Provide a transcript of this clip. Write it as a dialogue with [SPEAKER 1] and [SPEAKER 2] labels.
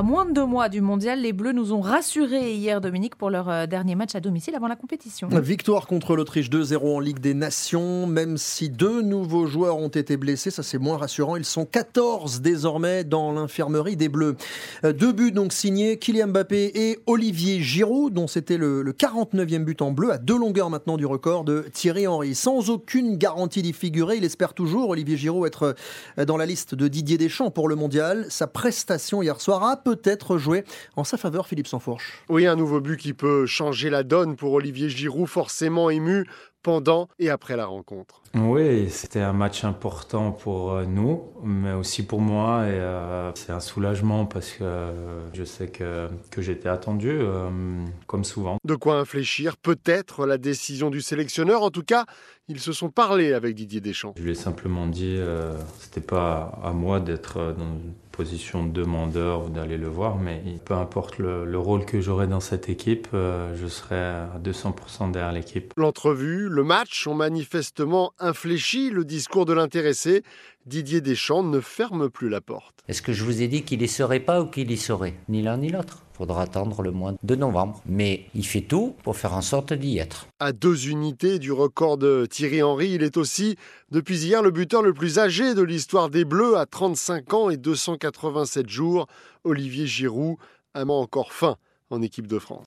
[SPEAKER 1] à moins de deux mois du mondial, les Bleus nous ont rassurés hier, Dominique, pour leur euh, dernier match à domicile avant la compétition.
[SPEAKER 2] Victoire contre l'Autriche 2-0 en Ligue des Nations, même si deux nouveaux joueurs ont été blessés, ça c'est moins rassurant. Ils sont 14 désormais dans l'infirmerie des Bleus. Euh, deux buts donc signés, Kylian Mbappé et Olivier Giroud, dont c'était le, le 49e but en bleu, à deux longueurs maintenant du record de Thierry Henry. Sans aucune garantie d'y figurer, il espère toujours, Olivier Giroud, être euh, dans la liste de Didier Deschamps pour le mondial. Sa prestation hier soir a peut-être joué en sa faveur, Philippe Sansfourche.
[SPEAKER 3] Oui, un nouveau but qui peut changer la donne pour Olivier Giroud, forcément ému pendant et après la rencontre.
[SPEAKER 4] Oui, c'était un match important pour euh, nous, mais aussi pour moi. Et euh, c'est un soulagement parce que euh, je sais que, que j'étais attendu, euh, comme souvent.
[SPEAKER 3] De quoi infléchir peut-être la décision du sélectionneur. En tout cas, ils se sont parlé avec Didier Deschamps.
[SPEAKER 4] Je lui ai simplement dit, c'était pas à moi d'être dans une position de demandeur ou d'aller le voir, mais peu importe le, le rôle que j'aurai dans cette équipe, je serai à 200% derrière l'équipe.
[SPEAKER 3] L'entrevue, le match ont manifestement infléchi le discours de l'intéressé. Didier Deschamps ne ferme plus la porte.
[SPEAKER 5] Est-ce que je vous ai dit qu'il y serait pas ou qu'il y serait? Ni l'un ni l'autre. Faudra attendre le mois de novembre. Mais il fait tout pour faire en sorte d'y être.
[SPEAKER 3] À deux unités du record de Thierry Henry, il est aussi, depuis hier, le buteur le plus âgé de l'histoire des Bleus à 35 ans et 287 jours. Olivier Giroud, amant encore fin en équipe de France.